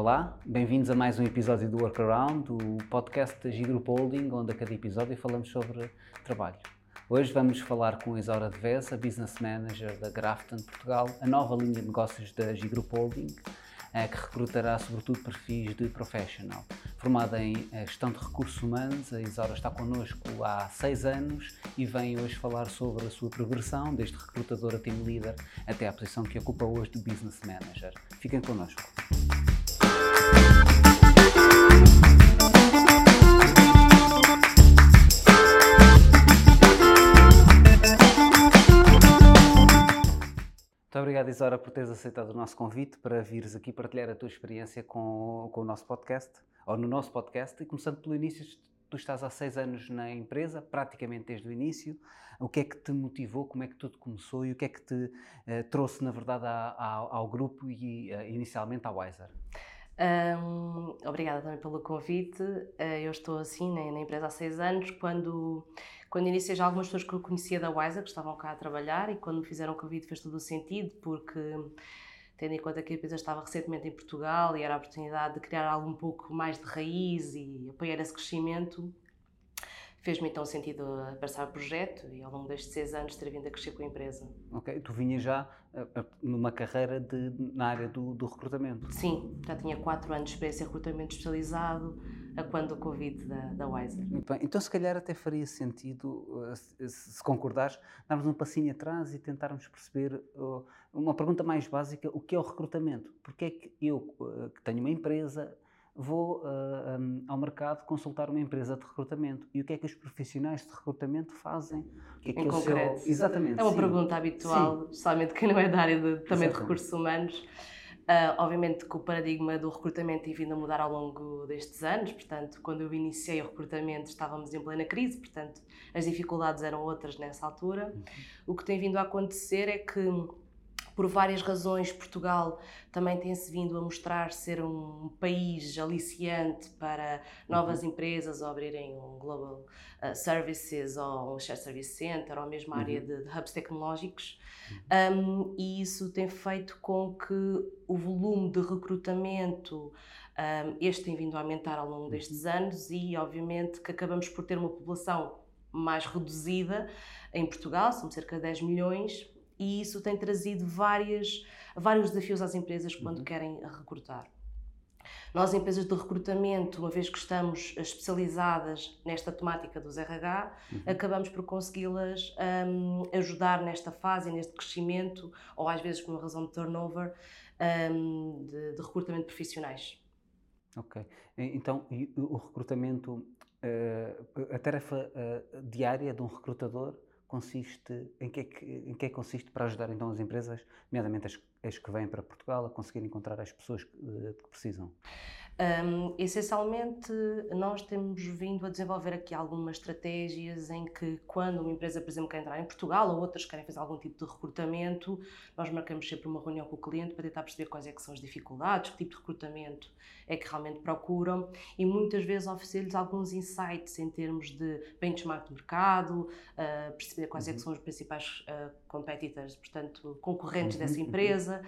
Olá, bem-vindos a mais um episódio do Workaround, o podcast da Gigroup Holding, onde a cada episódio falamos sobre trabalho. Hoje vamos falar com a Isaura Deves, a Business Manager da Grafton Portugal, a nova linha de negócios da Gigroup Holding, eh, que recrutará sobretudo perfis de professional. Formada em eh, gestão de recursos humanos, a Isaura está connosco há seis anos e vem hoje falar sobre a sua progressão, desde recrutadora team leader até à posição que ocupa hoje de Business Manager. Fiquem connosco. Muito obrigado, Isora, por teres aceitado o nosso convite para vires aqui partilhar a tua experiência com, com o nosso podcast, ou no nosso podcast, e começando pelo início, tu estás há seis anos na empresa, praticamente desde o início. O que é que te motivou, como é que tudo começou e o que é que te uh, trouxe, na verdade, a, a, ao grupo e uh, inicialmente à Wiser? Um, obrigada também pelo convite. Uh, eu estou assim na, na, empresa há seis anos. Quando, quando iniciei, já algumas pessoas que eu conhecia da Wiser que estavam cá a trabalhar e quando me fizeram o convite fez todo o sentido, porque tendo em conta que a empresa estava recentemente em Portugal e era a oportunidade de criar algo um pouco mais de raiz e apoiar esse crescimento, fez-me então sentido abraçar o projeto e ao longo destes seis anos ter vindo a crescer com a empresa. Ok, tu vinhas já uh, numa carreira de, na área do, do, recrutamento? Sim, já tinha quatro anos de experiência em recrutamento especializado, a quando o convite da, da Wiser. Muito bem, então se calhar até faria sentido, uh, se, se concordares, darmos um passinho atrás e tentarmos perceber uh, uma pergunta mais básica, o que é o recrutamento? Porque é que eu, que tenho uma empresa, vou uh, ah, um, ao mercado consultar uma empresa de recrutamento. E o que é que os profissionais de recrutamento fazem? O que é que em é concreto. Seu... Exatamente. É uma sim. pergunta habitual, sim. especialmente quem não é da área de, também de recursos humanos. Uh, obviamente que o paradigma do recrutamento tem vindo a mudar ao longo destes anos, portanto, quando eu iniciei o recrutamento estávamos em plena crise, portanto, as dificuldades eram outras nessa altura. Uhum. O que tem vindo a acontecer é que por várias razões, Portugal também tem-se vindo a mostrar ser um país aliciante para novas uhum. empresas abrirem um Global uh, Services ou um Shared Service Center ou mesmo a área uhum. de, de, hubs tecnológicos. Uhum. Um, e isso tem feito com que o volume de recrutamento um, este tem vindo a aumentar ao longo uhum. destes anos e, obviamente, que acabamos por ter uma população mais reduzida em Portugal, são cerca de 10 milhões, e isso tem trazido várias, vários desafios às empresas quando uhum. querem recrutar. Nós, empresas de recrutamento, uma vez que estamos especializadas nesta temática dos RH, uhum. acabamos por consegui-las um, ajudar nesta fase, neste crescimento, ou às vezes por uma razão de turnover, um, de, de, recrutamento de profissionais. Ok. Então, o recrutamento, uh, a tarefa uh, diária de um recrutador consiste, em que, é que, em que é que consiste para ajudar então as empresas, nomeadamente as, as que vêm para Portugal, a conseguir encontrar as pessoas que, eh, que precisam? Um, essencialmente, nós temos vindo a desenvolver aqui algumas estratégias em que, quando uma empresa, por exemplo, quer entrar em Portugal ou outras querem fazer algum tipo de recrutamento, nós marcamos sempre uma reunião com o cliente para tentar perceber quais é que são as dificuldades, que tipo de recrutamento é que realmente procuram e muitas vezes oferecer-lhes alguns insights em termos de benchmark de mercado, uh, perceber quais uhum. é que uhum. são os principais uh, competitors, portanto, concorrentes uhum. dessa empresa.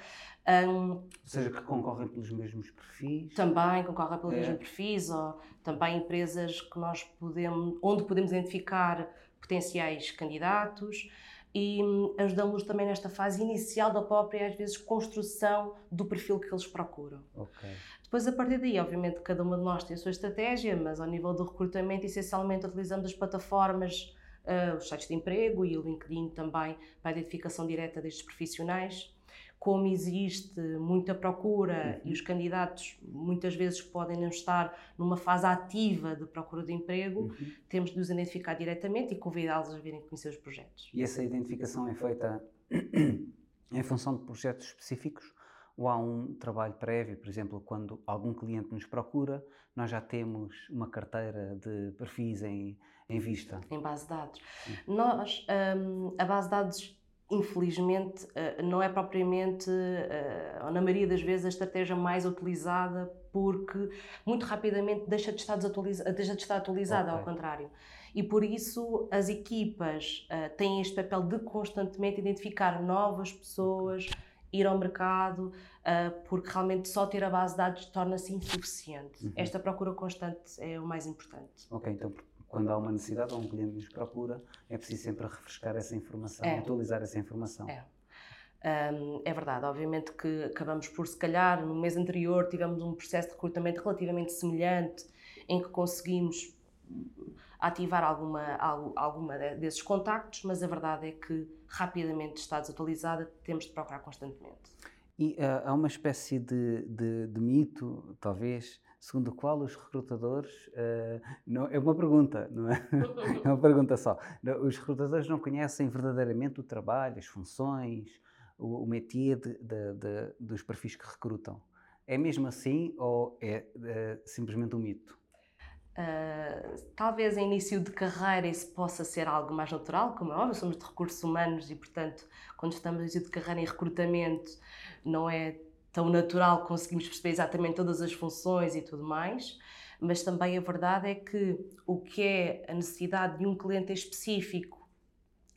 Um, ou seja, que concorrem pelos mesmos perfis. Também concorrem pelos é. mesmos perfis, ou também empresas que nós podemos, onde podemos identificar potenciais candidatos e hum, ajudamos também nesta fase inicial da própria, às vezes, construção do perfil que eles procuram. Okay. Depois, a partir daí, obviamente, cada uma de nós tem a sua estratégia, mas ao nível do recrutamento, essencialmente utilizamos as plataformas, uh, os sites de emprego e o LinkedIn também para a identificação direta destes profissionais como existe muita procura uhum. e os candidatos muitas vezes podem não estar numa fase ativa de procura de emprego, uhum. temos de os identificar diretamente e convidá-los a virem conhecer os projetos. E essa identificação é feita em função de projetos específicos? Ou há um trabalho prévio, por exemplo, quando algum cliente nos procura, nós já temos uma carteira de perfis em, em vista? Em base de dados. Sim. Nós, um, a base de dados infelizmente, eh, não é propriamente, eh, ou na maioria das vezes, a estratégia mais utilizada, porque muito rapidamente deixa de estar, deixa de estar atualizada, okay. ao contrário. E por isso as equipas uh, têm este papel de constantemente identificar novas pessoas ir ao mercado, porque realmente só ter a base de dados torna-se insuficiente. Uhum. Esta procura constante é o mais importante. Ok, então quando há uma necessidade ou um cliente nos procura, é preciso sempre refrescar essa informação, é. atualizar essa informação. É. Um, é verdade, obviamente que acabamos por, se calhar, no mês anterior tivemos um processo de recrutamento relativamente semelhante, em que conseguimos ativar alguma, alguma desses contactos, mas a verdade é que rapidamente está desatualizada, temos de procurar constantemente. E uh, há uma espécie de, de, de, mito, talvez, segundo o qual os recrutadores. Uh, não, é uma pergunta, não é? é uma pergunta só. Os recrutadores não conhecem verdadeiramente o trabalho, as funções, o, o métier de, de, dos perfis que recrutam. É mesmo assim ou é uh, simplesmente um mito? Uh, talvez em início de carreira isso possa ser algo mais natural, como é óbvio, somos de recursos humanos e, portanto, quando estamos em início de carreira em recrutamento, não é tão natural conseguirmos perceber exatamente todas as funções e tudo mais, mas também a verdade é que o que é a necessidade de um cliente específico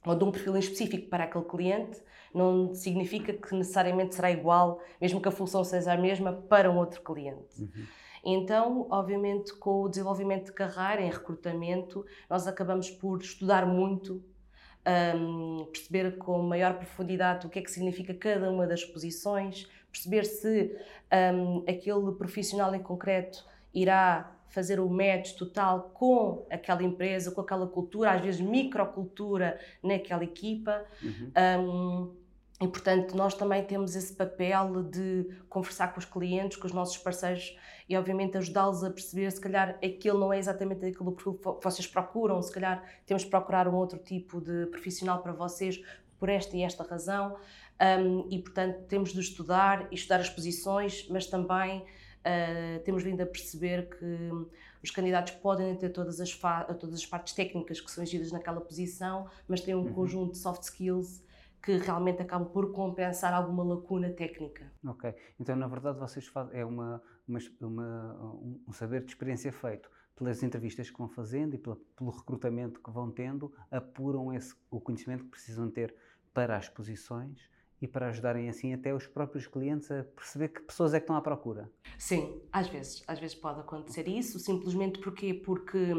ou de um perfil específico para aquele cliente não significa que necessariamente será igual, mesmo que a função seja a mesma, para um outro cliente. Uhum. Então, obviamente, com o desenvolvimento de carreira em recrutamento, nós acabamos por estudar muito, um, perceber com maior profundidade o que é que significa cada uma das posições, perceber se um, aquele profissional em concreto irá fazer o match total com aquela empresa, com aquela cultura, às vezes microcultura naquela equipa. Uhum. Um, e, portanto, nós também temos esse papel de conversar com os clientes, com os nossos parceiros e, obviamente, ajudá-los a perceber se calhar aquilo não é exatamente aquilo que vocês procuram, se calhar temos de procurar um outro tipo de profissional para vocês por esta e esta razão. Um, e, portanto, temos de estudar e estudar as posições, mas também uh, temos vindo a perceber que os candidatos podem ter todas as, todas as partes técnicas que são exigidas naquela posição, mas têm um uhum. conjunto de soft skills que realmente acabam por compensar alguma lacuna técnica. Ok, então na verdade vocês fazem, é uma, uma, uma, um saber de experiência feito pelas entrevistas que vão fazendo e pela, pelo recrutamento que vão tendo, apuram esse, o conhecimento que precisam ter para as posições e para ajudarem assim até os próprios clientes a perceber que pessoas é que estão à procura. Sim, às vezes, às vezes pode acontecer isso, simplesmente porque porque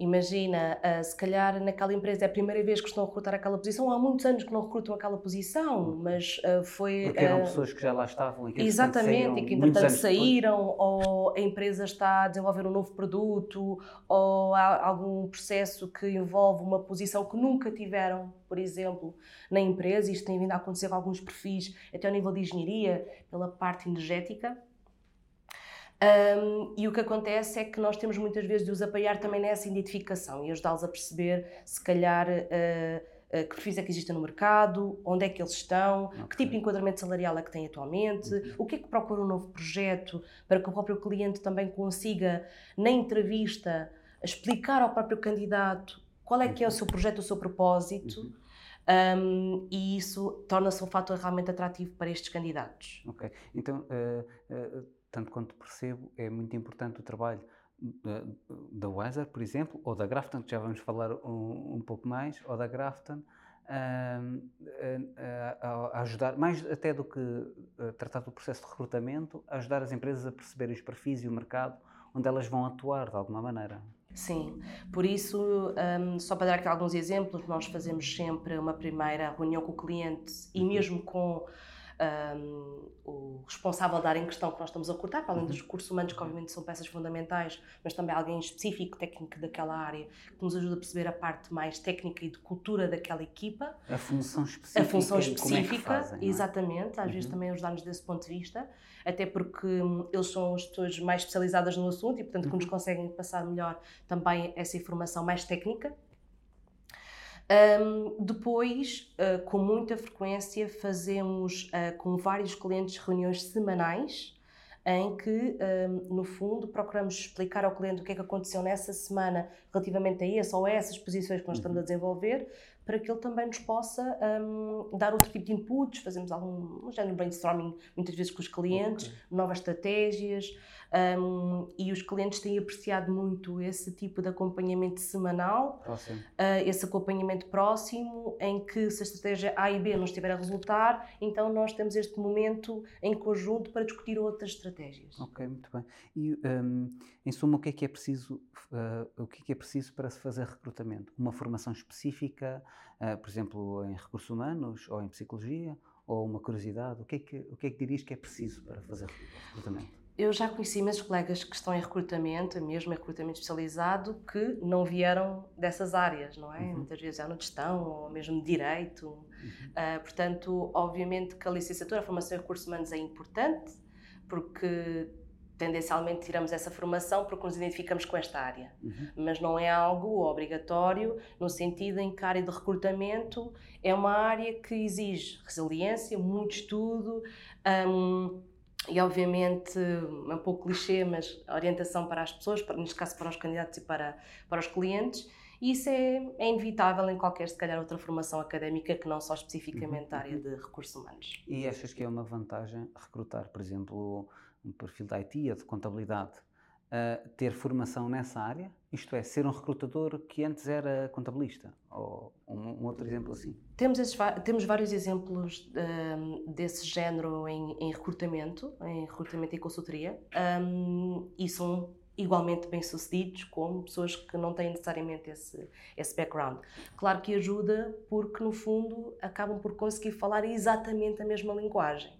Imagina, uh, se calhar naquela empresa é a primeira vez que estão a recrutar aquela posição, há muitos anos que não recrutam aquela posição, mas uh, foi. Porque eram uh, pessoas que já lá estavam e que Exatamente, e que entretanto saíram, depois. ou a empresa está a desenvolver um novo produto, ou há algum processo que envolve uma posição que nunca tiveram, por exemplo, na empresa. Isto tem vindo a acontecer com alguns perfis, até ao nível de engenharia, pela parte energética um, e o que acontece é que nós temos muitas vezes de os apoiar também nessa identificação e ajudá-los a perceber, se calhar, uh, uh, que perfis é que existem no mercado, onde é que eles estão, okay. que tipo de enquadramento salarial é que têm atualmente, uhum. o que é que procura um novo projeto, para que o próprio cliente também consiga, na entrevista, explicar ao próprio candidato qual é que é o seu projeto, o seu propósito. Uhum. Um, e isso torna-se um fator realmente atrativo para estes candidatos. Ok, então uh, tanto quanto percebo, é muito importante o trabalho da, da Weser, por exemplo, ou da Grafton, que já vamos falar um, um pouco mais, ou da Grafton, a, a, a, ajudar, mais até do que tratar do processo de recrutamento, ajudar as empresas a perceberem os perfis e o mercado onde elas vão atuar de alguma maneira. Sim, por isso, um, só para dar aqui alguns exemplos, nós fazemos sempre uma primeira reunião com o cliente e uhum. mesmo com um, o responsável da área em questão que nós estamos a cortar, para além dos uhum. recursos humanos, que obviamente são peças fundamentais, mas também alguém específico, técnico daquela área, que nos ajuda a perceber a parte mais técnica e de cultura daquela equipa. A função específica. A função específica, é fazem, é? exatamente. Às uhum. vezes também ajudar-nos desse ponto de vista, até porque hum, eles são as pessoas mais especializadas no assunto e, portanto, que nos uhum. conseguem passar melhor também essa informação mais técnica um, depois, uh, com muita frequência, fazemos uh, com vários clientes reuniões semanais em que, um, no fundo, procuramos explicar ao cliente o que é que aconteceu nessa semana relativamente a essa ou a essas posições que nós estamos a uhum. desenvolver, para que ele também nos possa um, dar outro tipo de inputs, fazemos algum um género de brainstorming muitas vezes com os clientes, okay. novas estratégias, um, e os clientes têm apreciado muito esse tipo de acompanhamento semanal, uh, esse acompanhamento próximo, em que se a estratégia A e B não estiver a resultar, então nós temos este momento em conjunto para discutir outras estratégias. Ok, muito bem. E um, em suma, o que é que é preciso, uh, o que é que é preciso para se fazer recrutamento? Uma formação específica, uh, por exemplo, em recursos humanos ou em psicologia? Ou uma curiosidade? O que, é que, o que é que dirias que é preciso para fazer recrutamento? Eu já conheci imensos colegas que estão em recrutamento, mesmo em recrutamento especializado, que não vieram dessas áreas, não é? Uhum. Muitas vezes já no gestão ou mesmo direito. Uhum. Uh, portanto, obviamente que a licenciatura, a formação em recursos humanos é importante, porque tendencialmente tiramos essa formação porque nos identificamos com esta área. Uhum. Mas não é algo obrigatório, no sentido em que a área de recrutamento é uma área que exige resiliência, muito estudo. Um, e obviamente é um pouco clichê, mas orientação para as pessoas, para, neste caso para os candidatos e para, para os clientes, e isso é, é inevitável em qualquer, se calhar, outra formação académica que não só especificamente a área uhum. de recursos humanos. E achas que é uma vantagem recrutar, por exemplo, um perfil de IT ou de contabilidade uh, ter formação nessa área? Isto é, ser um recrutador que antes era contabilista? Ou um, um outro exemplo assim? Temos, esses, temos vários exemplos um, desse género em, em, recrutamento, em recrutamento e consultoria, um, e são igualmente bem-sucedidos como pessoas que não têm necessariamente esse, esse background. Claro que ajuda porque, no fundo, acabam por conseguir falar exatamente a mesma linguagem.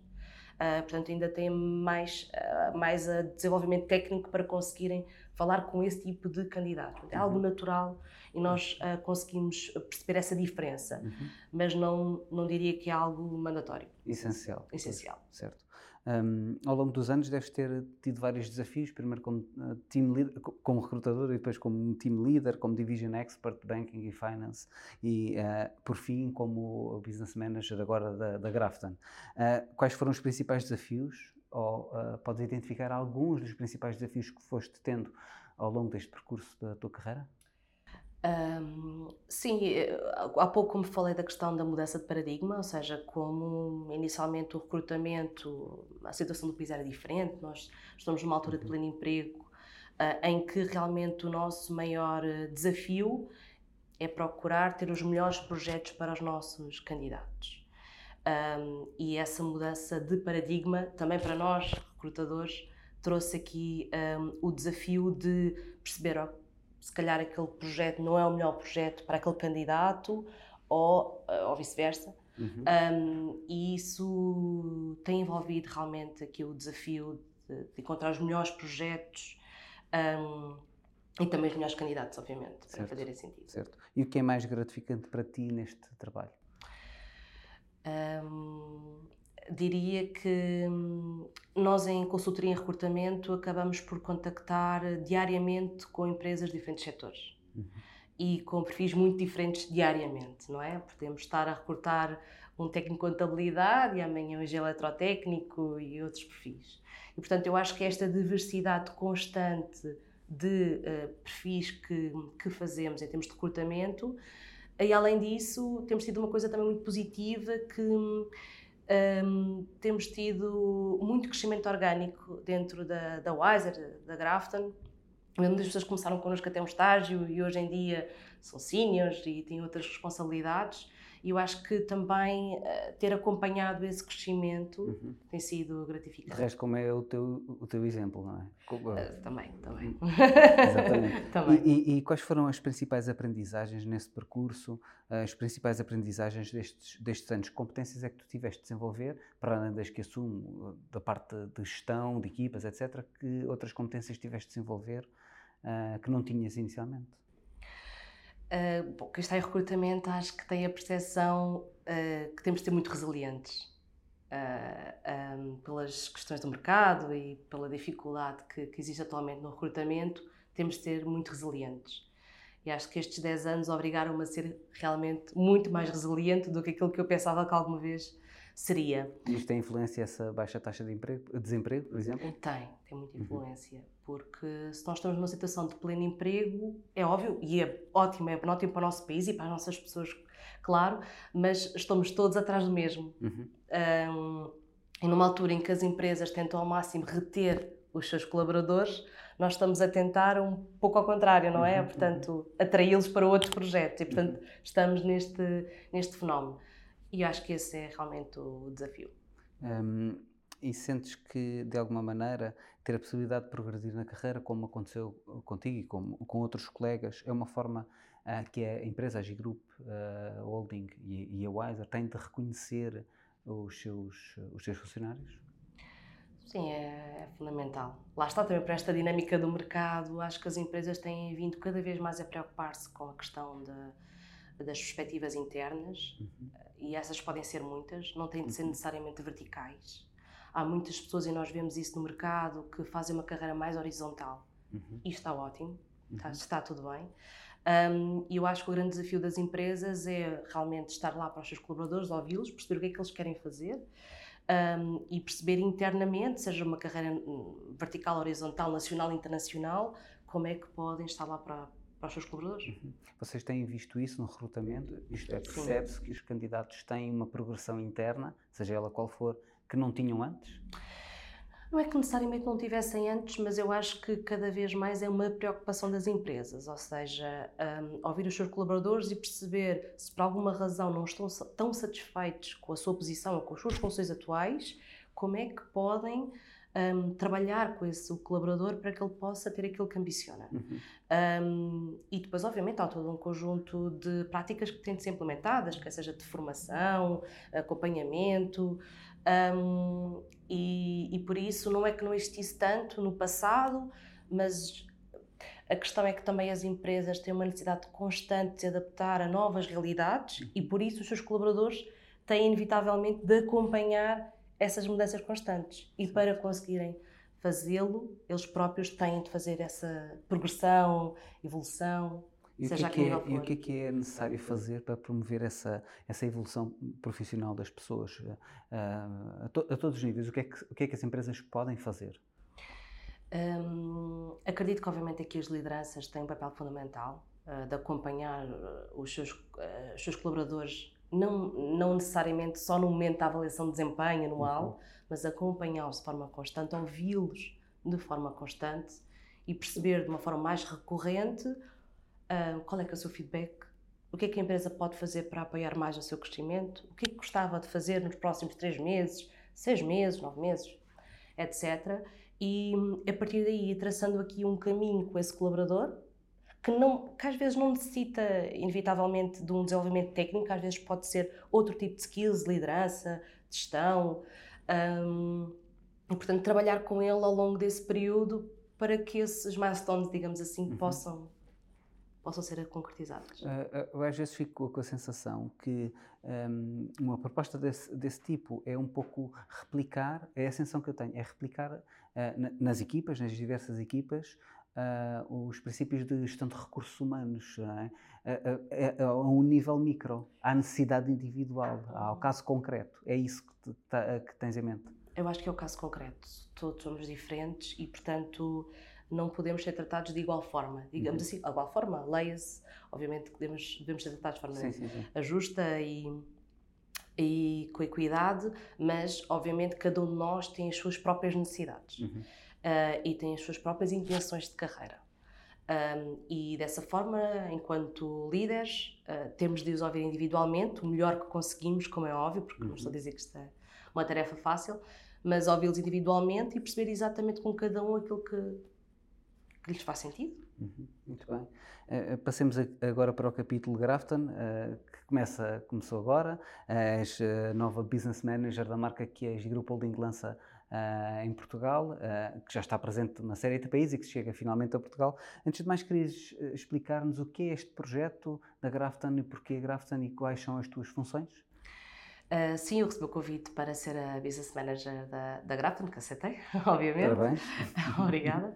Uh, portanto, ainda têm mais, uh, mais uh, desenvolvimento técnico para conseguirem falar com esse tipo de candidato. É algo uhum. natural e nós uh, conseguimos perceber essa diferença, uhum. mas não, não diria que é algo mandatório. Essencial. Essencial. Certo. Um, ao longo dos anos deves ter tido vários desafios, primeiro como, uh, team leader, como recrutador e depois como team leader, como division expert de banking e finance e uh, por fim como business manager agora da, da Grafton. Uh, quais foram os principais desafios ou podes identificar alguns dos principais desafios que foste tendo ao longo deste percurso da tua carreira? Um, sim, eh, há pouco me falei da questão da mudança de paradigma, ou seja, como inicialmente o recrutamento, a situação do país era diferente, nós estamos numa altura de uhum. pleno emprego uh, em que realmente o nosso maior desafio é procurar ter os melhores projetos para os nossos candidatos. Um, e essa mudança de paradigma, também para nós, recrutadores, trouxe aqui um, o desafio de perceber se calhar aquele projeto não é o melhor projeto para aquele candidato ou, eh, ou vice-versa. Uhum. Um, e isso tem envolvido realmente aqui o desafio de, de encontrar os melhores projetos um, e também os melhores candidatos, obviamente, certo. para fazer esse sentido. Certo. E o que é mais gratificante para ti neste trabalho? Um, diria que hum, nós em consultoria em recrutamento acabamos por contactar diariamente com empresas de diferentes setores uhum. e com perfis muito diferentes diariamente, não é? Podemos estar a recrutar um técnico de contabilidade e amanhã um eletrotécnico e outros perfis. E portanto eu acho que esta diversidade constante de uh, perfis que, que fazemos em termos de recrutamento e além disso temos tido uma coisa também muito positiva que um, temos tido muito crescimento orgânico dentro da, da Wiser, da Grafton. Muitas pessoas começaram connosco até um estágio e hoje em dia são seniors e têm outras responsabilidades. E eu acho que também uh, ter acompanhado esse crescimento uhum. tem sido gratificante. De resto, como é o teu, o teu exemplo, não é? Uh, também, também. Uhum. Exatamente. também. E, e, e, quais foram as principais aprendizagens nesse percurso, as principais aprendizagens destes, destes anos? Que competências é que tu tiveste de desenvolver, para além das que assumo, da parte de gestão, de equipas, etc., que outras competências tiveste de desenvolver uh, que não tinhas inicialmente? Uh, bom, quem está em recrutamento acho que tem a percepção uh, que temos de ser muito resilientes uh, ah, um, pelas questões do mercado e pela dificuldade que, que, existe atualmente no recrutamento, temos de ser muito resilientes. E acho que estes 10 anos obrigaram-me a ser realmente muito mais resiliente do que aquilo que eu pensava que alguma vez seria. Isto tem influência essa baixa taxa de emprego, desemprego, por exemplo? Tem, tem muita uhum. influência. Uhum. Porque se nós estamos numa situação de pleno emprego, é óbvio, e é ótimo, é ótimo para o nosso país e para as nossas pessoas, claro, mas estamos todos atrás do mesmo. Uhum. Um, e numa altura em que as empresas tentam ao máximo reter os seus colaboradores, nós estamos a tentar um pouco ao contrário, não é? Uhum. Portanto, atraí-los para outros projetos e, portanto, uhum. estamos neste, neste fenómeno. E eu acho que esse é realmente o desafio. Um, e sentes que, de alguma maneira, ter a possibilidade de progredir na carreira, como aconteceu contigo e com, com outros colegas, é uma forma uh, que a empresa, a G-Group uh, Holding e, e, a Wiser têm de reconhecer os seus, os seus funcionários? Sim, é, é, fundamental. Lá está também para esta dinâmica do mercado, acho que as empresas têm vindo cada vez mais a preocupar-se com a questão de, das perspectivas internas uhum. e essas podem ser muitas, não têm de ser uhum. necessariamente verticais. Há muitas pessoas, e nós vemos isso no mercado, que fazem uma carreira mais horizontal. Uhum. E está ótimo, está, uhum. está tudo bem. Um, e eu acho que o grande desafio das empresas é realmente estar lá para os seus colaboradores, ouvi-los, perceber o que é que eles querem fazer um, e perceber internamente, seja uma carreira hum, vertical, horizontal, nacional, internacional, como é que podem estar lá para, para os seus colaboradores. Uhum. Vocês têm visto isso no recrutamento? Isto é, percebe-se que os candidatos têm uma progressão interna, seja ela qual for, que não tinham antes? Não é que necessariamente não tivessem antes, mas eu acho que cada vez mais é uma preocupação das empresas, ou seja, um, ouvir os seus colaboradores e perceber se por alguma razão não estão tão satisfeitos com a sua posição ou com as suas funções atuais, como é que podem um, trabalhar com esse colaborador para que ele possa ter aquilo que ambiciona. Uhum. Um, e depois, obviamente, há todo um conjunto de práticas que têm de ser implementadas, quer seja de formação, acompanhamento. Um, e, e por isso não é que não existisse tanto no passado, mas a questão é que também as empresas têm uma necessidade constante de se adaptar a novas realidades e por isso os seus colaboradores têm inevitavelmente de acompanhar essas mudanças constantes. E para conseguirem fazê-lo, eles próprios têm de fazer essa progressão, evolução. E o, que é que é, e o que é que é necessário fazer para promover essa, essa evolução profissional das pessoas uh, a, to, a, todos os níveis? O que, é que, o que é que as empresas podem fazer? Um, acredito que, obviamente, aqui as lideranças têm um papel fundamental uh, de acompanhar os seus, uh, os seus colaboradores, não, não necessariamente só no momento da avaliação de desempenho anual, uhum. mas acompanhá-los de forma constante, ouvi-los de forma constante e perceber de uma forma mais recorrente uh, qual é que é o seu feedback, o que é que a empresa pode fazer para apoiar mais o seu crescimento, o que é que gostava de fazer nos próximos três meses, seis meses, nove meses, etc. E a partir daí, traçando aqui um caminho com esse colaborador, que, não, que às vezes não necessita, inevitavelmente, de um desenvolvimento técnico, às vezes pode ser outro tipo de skills, liderança, gestão. Um, e, portanto, trabalhar com ele ao longo desse período para que esses milestones, digamos assim, uhum. possam possam ser concretizadas. Uh, uh, às vezes fico com a sensação que um, uma proposta desse, desse, tipo é um pouco replicar, é a ascensão que eu tenho, é replicar uh, nas equipas, nas diversas equipas, os princípios de gestão de recursos humanos é? a um nível micro, à necessidade individual, ao caso concreto. É isso que, te, que tens em mente? Eu acho que é o caso concreto. Todos somos diferentes e, portanto, não podemos ser tratados de igual forma. Digamos uhum. assim, de igual forma, leia-se, obviamente que devemos, devemos ser tratados de forma sim, sim, sim. justa e, e com equidade, mas obviamente cada um de nós tem as suas próprias necessidades uhum. Uh, e tem as suas próprias intenções de carreira. Um, e dessa forma, enquanto líderes, uh, temos de os ouvir individualmente, o melhor que conseguimos, como é óbvio, porque uhum. não estou a dizer que isto é uma tarefa fácil, mas ouvi-los individualmente e perceber exatamente com cada um aquilo que, que lhes faz sentido. Uhum, muito bem. Uh, passemos agora para o capítulo Grafton, uh, que começa, começou agora. Uh, és nova Business Manager da marca que a Grupo Holding lança em Portugal, que já está presente numa série de países e que chega finalmente a Portugal. Antes de mais, querias explicar-nos o que é este projeto da Grafton e porquê a Grafton e quais são as tuas funções? Uh, sim, eu recebi o convite para ser a Business Manager da, da Grafton, que aceitei, obviamente. Parabéns. Obrigada.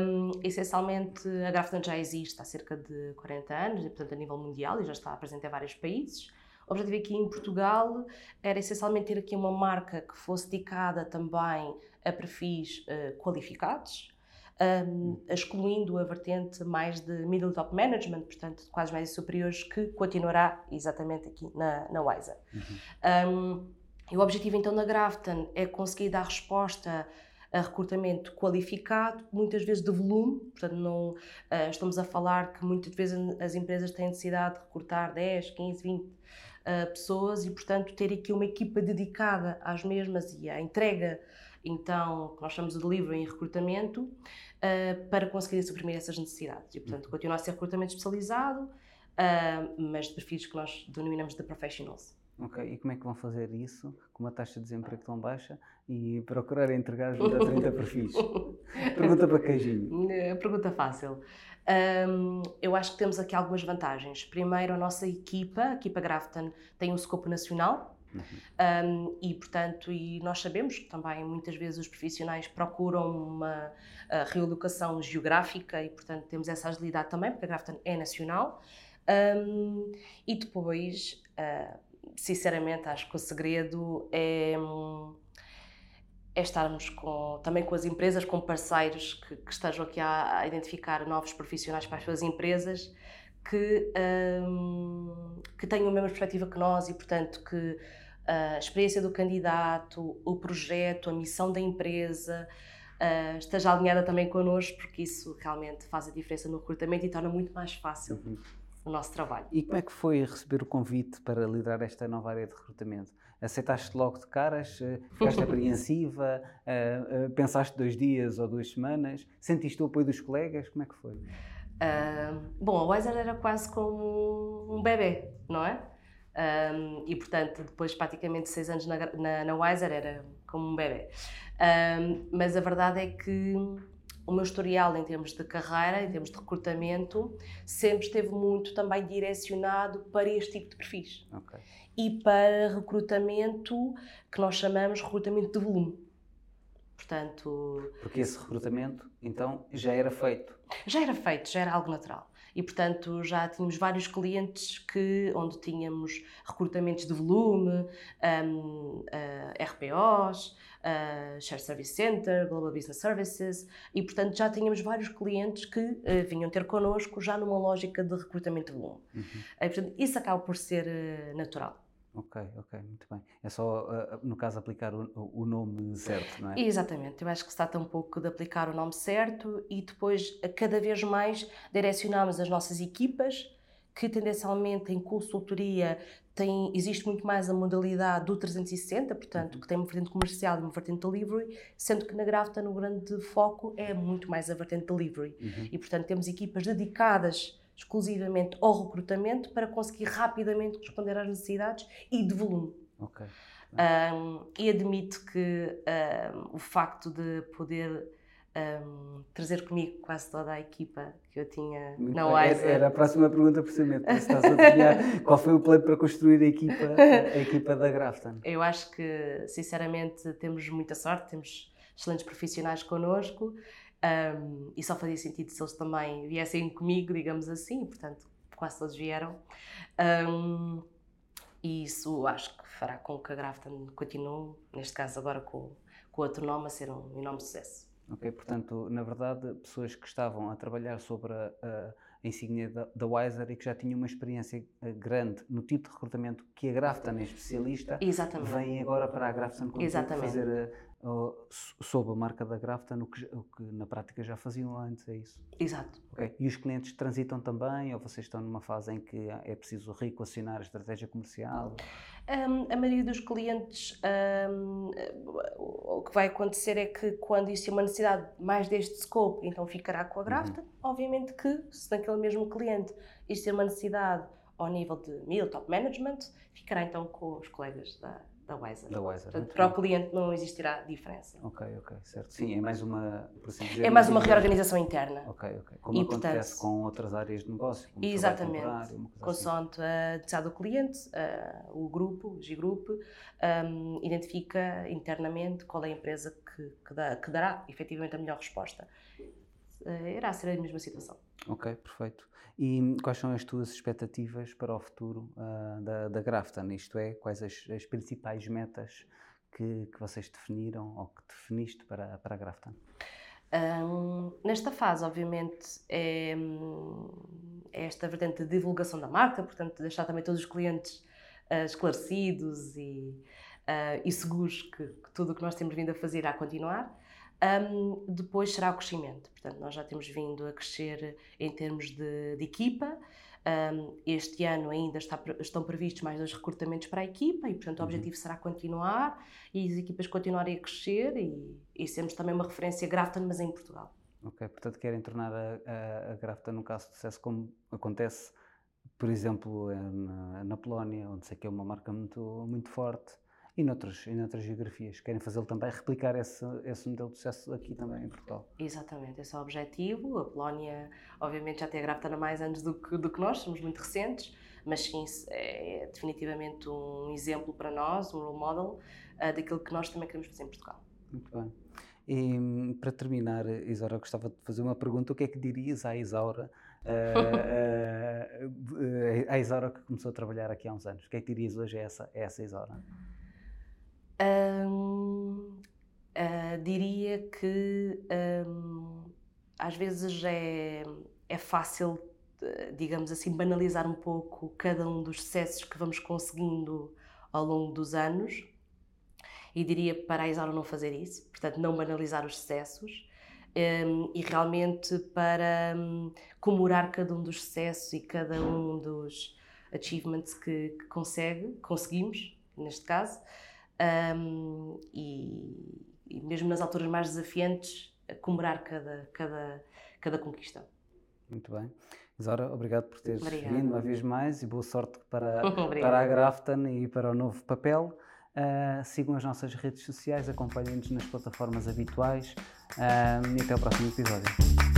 Um, essencialmente, a Grafton já existe há cerca de 40 anos, e, portanto, a nível mundial, e já está presente em vários países, O objetivo aqui em Portugal era essencialmente ter aqui uma marca que fosse dedicada também a perfis uh, qualificados, um, excluindo a vertente mais de middle top management, portanto, de quase médios superiores, que continuará exatamente aqui na, na Wiser. Uhum. Um, e o objetivo então da Grafton é conseguir dar resposta a recrutamento qualificado, muitas vezes de volume, portanto, não, uh, estamos a falar que muitas vezes as empresas têm necessidade de recrutar 10, 15, 20 uh, pessoas e, portanto, ter aqui uma equipa dedicada às mesmas e à entrega então, que nós chamamos de delivery em recrutamento, uh, para conseguir suprimir essas necessidades. E, portanto, continua a ser recrutamento especializado, uh, mas de perfis que nós denominamos de professionals. Ok, e como é que vão fazer isso com uma taxa de desemprego tão baixa e procurar entregar junto a 30 perfis? Pergunta para queijinho. Eh, pergunta fácil. Um, eu acho que temos aqui algumas vantagens. Primeiro, a nossa equipa, a equipa Grafton, tem um escopo nacional, Uhum. Um, e, portanto, e nós sabemos que também muitas vezes os profissionais procuram uma realocação geográfica e, portanto, temos essa agilidade também, porque a Grafton é nacional. Um, e depois, uh, sinceramente, acho que o segredo é, é estarmos com, também com as empresas, com parceiros que, que estejam aqui a, a, identificar novos profissionais para as suas empresas que, um, que tenham a mesma perspectiva que nós e, portanto, que a experiência do candidato, o projeto, a missão da empresa, uh, esteja alinhada também connosco, porque isso realmente faz a diferença no recrutamento e torna muito mais fácil uhum. O nosso trabalho. E como é que foi receber o convite para liderar esta nova área de recrutamento? Aceitaste logo de caras? Eh, ficaste apreensiva? Uh, uh, pensaste dois dias ou duas semanas? Sentiste o apoio dos colegas? Como é que foi? Uh, bom, a Wiser era quase como um bebê, não é? Um, e portanto, depois praticamente seis anos na, na, na Wiser era como um bebê. Um, mas a verdade é que o meu historial em termos de carreira, em termos de recrutamento, sempre esteve muito também direcionado para este tipo de perfis. Okay. E para recrutamento que nós chamamos recrutamento de volume. Portanto. Porque esse recrutamento, então, já era feito? Já era feito, já era algo natural e, portanto, já tínhamos vários clientes que, onde tínhamos recrutamentos de volume, um, uh, RPOs, uh, Share Service Center, Global Business Services, e, portanto, já tínhamos vários clientes que uh, vinham ter connosco já numa lógica de recrutamento de volume. Uhum. E, portanto, isso acaba por ser uh, natural. Ok, ok, muito bem. É só, uh, no caso, aplicar o, o, nome certo, não é? Exatamente. Eu acho que se trata um pouco de aplicar o nome certo e depois, cada vez mais, direcionarmos as nossas equipas, que tendencialmente em consultoria tem, existe muito mais a modalidade do 360, portanto, uhum. que tem uma vertente comercial e uma vertente delivery, sendo que na Grafta, no grande foco, é muito mais a vertente delivery. Uhum. E, portanto, temos equipas dedicadas exclusivamente ao recrutamento para conseguir rapidamente responder às necessidades e de volume. Ok. Um, e admito que um, o facto de poder um, trazer comigo quase toda a equipa que eu tinha Muito na Wiser. Era a próxima pergunta, precisamente. Estás a qual foi o plano para construir a equipa, a equipa da Grafton? Eu acho que, sinceramente, temos muita sorte, temos excelentes profissionais connosco um, e só fazia sentido se eles também viessem comigo, digamos assim, portanto, quase todos vieram. Um, e isso acho que fará com que a Grafton continue, neste caso agora com, com outro nome, a ser um enorme sucesso. Ok, portanto, na verdade, pessoas que estavam a trabalhar sobre a, a, insígnia da, da Wiser e que já tinham uma experiência eh, grande no tipo de recrutamento que a Grafton é especialista, Exatamente. vêm agora para a Grafton fazer sob a marca da Grafton o que, o que na prática já faziam antes, é isso? Exato. Okay. E os clientes transitam também ou vocês estão numa fase em que é preciso reequacionar a estratégia comercial? Um, a maioria dos clientes, um, o que vai acontecer é que quando isso é uma necessidade mais deste scope, então ficará com a Grafton. Uhum. Obviamente que, se naquele mesmo cliente isto é uma necessidade ao nível de middle top management, ficará então com os colegas da da Wiser. Da Wiser. Portanto, para o cliente não existirá diferença. Ok, ok, certo. Sim, é mais uma, assim dizer, é mais uma reorganização interna. Ok, ok. Como e, acontece portanto, com outras áreas de negócio. Exatamente. Consoante assim. a necessidade do cliente, uh, o grupo, o G-Group, um, identifica internamente qual é a empresa que, que, dá, que dará efetivamente a melhor resposta. Uh, irá ser a mesma situação. Ok, perfeito. E quais são as tuas expectativas para o futuro uh, da, da Grafton? Isto é, quais as, as principais metas que, que, vocês definiram ou que definiste para, para a Grafton? Um, nesta fase, obviamente, é, é, esta vertente de divulgação da marca, portanto, deixar também todos os clientes uh, esclarecidos e, uh, e seguros que, que tudo o que nós temos vindo a fazer irá continuar. Um, depois será o crescimento. Portanto, nós já temos vindo a crescer em termos de, de equipa. Um, este ano ainda está, estão previstos mais dois recrutamentos para a equipa e, portanto, o uhum. objetivo será continuar e as equipas continuarem a crescer e, e sermos também uma referência Grafton, mas em Portugal. Ok, portanto, querem tornar a, a, a Grafton um caso de sucesso como acontece, por exemplo, na, na Polónia, onde sei que é uma marca muito, muito forte e noutras, e noutras geografias. Querem fazê-lo também, replicar esse, esse modelo de sucesso aqui também em Portugal. Exatamente, esse é o objetivo. A Polónia, obviamente, já tem a há mais anos do que, do que nós, somos muito recentes, mas sim, é definitivamente um exemplo para nós, um role model, uh, daquilo que nós também queremos fazer em Portugal. Muito bem. E para terminar, Isaura, gostava de fazer uma pergunta. O que é que dirias à Isaura, uh, uh, à Isaura que começou a trabalhar aqui há uns anos? O que é que dirias hoje a essa, a essa Isaura? uh, diria que às vezes é, é fácil, digamos assim, banalizar um pouco cada um dos sucessos que vamos conseguindo ao longo dos anos. E diria para a não fazer isso, portanto, não banalizar os sucessos. Um, e realmente para um, comemorar cada um dos sucessos e cada um dos achievements que, que consegue, conseguimos, neste caso, um, e, e, mesmo nas alturas mais desafiantes, comemorar cada, cada, cada conquista. Muito bem. Zora, obrigado por teres Obrigada. vindo uma vez mais e boa sorte para, para a Grafton e para o novo papel. Uh, sigam as nossas redes sociais, acompanhem-nos nas plataformas habituais uh, e até o próximo episódio.